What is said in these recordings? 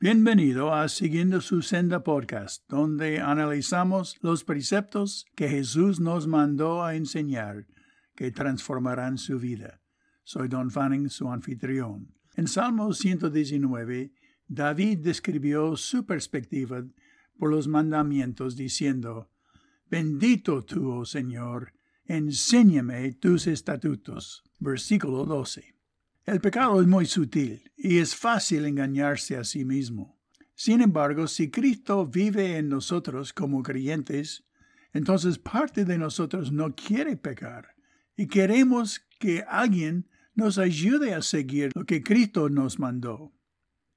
Bienvenido a Siguiendo su Senda Podcast, donde analizamos los preceptos que Jesús nos mandó a enseñar que transformarán su vida. Soy Don Fanning, su anfitrión. En Salmo 119, David describió su perspectiva por los mandamientos diciendo, Bendito tú, oh Señor, enséñame tus estatutos. Versículo 12. El pecado es muy sutil y es fácil engañarse a sí mismo. Sin embargo, si Cristo vive en nosotros como creyentes, entonces parte de nosotros no quiere pecar y queremos que alguien nos ayude a seguir lo que Cristo nos mandó.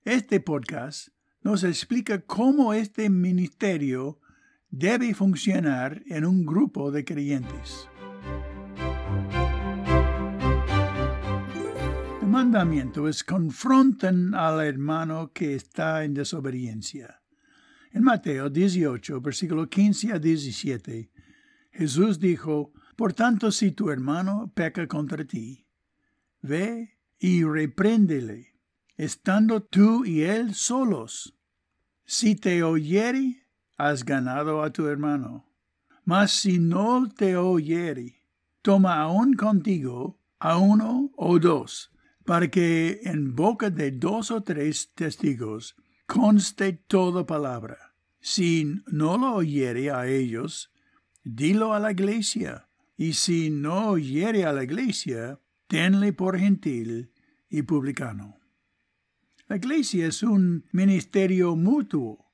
Este podcast nos explica cómo este ministerio debe funcionar en un grupo de creyentes. Mandamiento es confronten al hermano que está en desobediencia. En Mateo 18, versículo 15 a 17, Jesús dijo, Por tanto, si tu hermano peca contra ti, ve y repréndele, estando tú y él solos. Si te oyere, has ganado a tu hermano. Mas si no te oyere, toma aún contigo a uno o dos para que en boca de dos o tres testigos conste toda palabra. Si no lo oyere a ellos, dilo a la iglesia, y si no oyere a la iglesia, tenle por gentil y publicano. La iglesia es un ministerio mutuo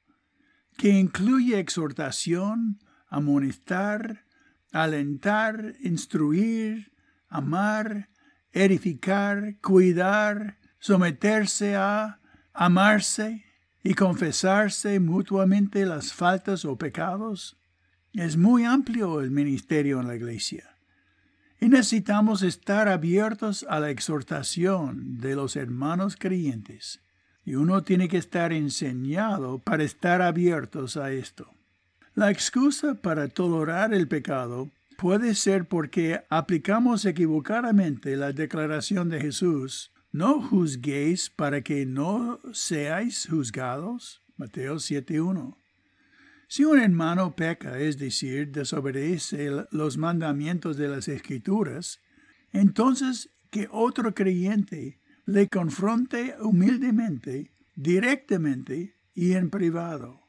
que incluye exhortación, amonestar, alentar, instruir, amar, edificar, cuidar, someterse a, amarse y confesarse mutuamente las faltas o pecados. Es muy amplio el ministerio en la iglesia. Y necesitamos estar abiertos a la exhortación de los hermanos creyentes. Y uno tiene que estar enseñado para estar abiertos a esto. La excusa para tolerar el pecado puede ser porque aplicamos equivocadamente la declaración de Jesús, no juzguéis para que no seáis juzgados. Mateo 7.1. Si un hermano peca, es decir, desobedece los mandamientos de las Escrituras, entonces que otro creyente le confronte humildemente, directamente y en privado.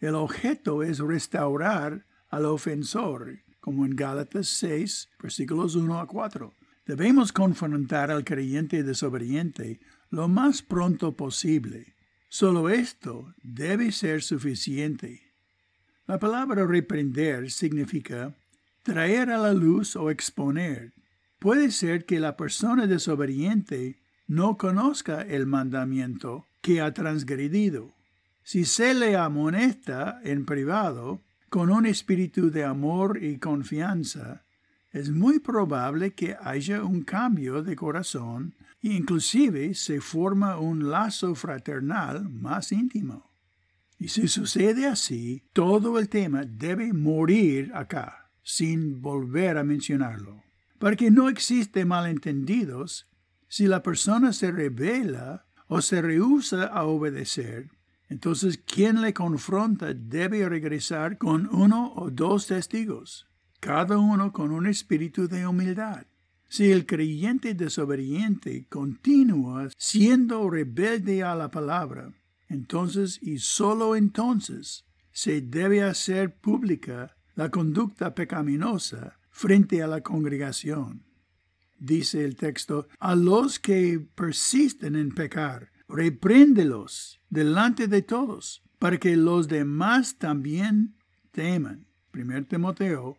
El objeto es restaurar al ofensor como en Gálatas 6, versículos 1 a 4. Debemos confrontar al creyente desobediente lo más pronto posible. Solo esto debe ser suficiente. La palabra reprender significa traer a la luz o exponer. Puede ser que la persona desobediente no conozca el mandamiento que ha transgredido. Si se le amonesta en privado, con un espíritu de amor y confianza, es muy probable que haya un cambio de corazón e inclusive se forma un lazo fraternal más íntimo. Y si sucede así, todo el tema debe morir acá, sin volver a mencionarlo. Porque no existe malentendidos si la persona se revela o se rehúsa a obedecer entonces quien le confronta debe regresar con uno o dos testigos, cada uno con un espíritu de humildad. Si el creyente desobediente continúa siendo rebelde a la palabra, entonces y sólo entonces se debe hacer pública la conducta pecaminosa frente a la congregación. Dice el texto, a los que persisten en pecar, repréndelos delante de todos, para que los demás también teman. 1 Timoteo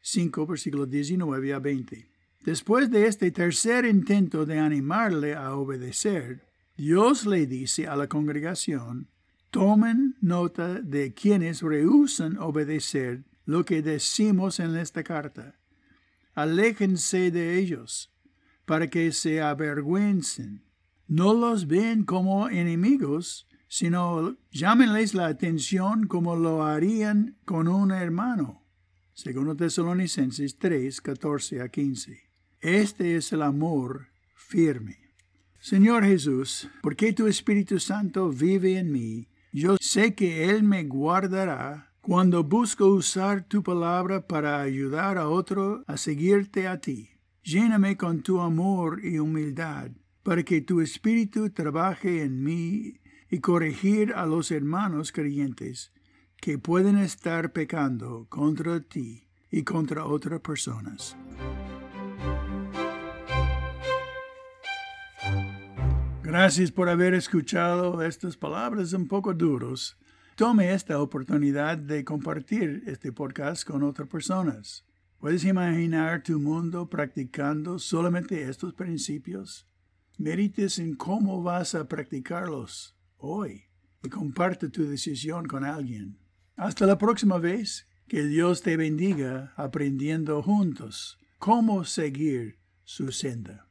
5, versículos 19 a 20. Después de este tercer intento de animarle a obedecer, Dios le dice a la congregación, tomen nota de quienes rehusan obedecer lo que decimos en esta carta. Aléjense de ellos, para que se avergüencen no los ven como enemigos, sino llámenles la atención como lo harían con un hermano. Segundo Tesalonicenses 3, 14 a 15. Este es el amor firme. Señor Jesús, porque tu Espíritu Santo vive en mí, yo sé que Él me guardará cuando busco usar tu palabra para ayudar a otro a seguirte a ti. Lléname con tu amor y humildad, para que tu Espíritu trabaje en mí y corregir a los hermanos creyentes que pueden estar pecando contra ti y contra otras personas. Gracias por haber escuchado estas palabras un poco duros. Tome esta oportunidad de compartir este podcast con otras personas. ¿Puedes imaginar tu mundo practicando solamente estos principios? Medites en cómo vas a practicarlos hoy y comparte tu decisión con alguien. Hasta la próxima vez. Que Dios te bendiga aprendiendo juntos cómo seguir su senda.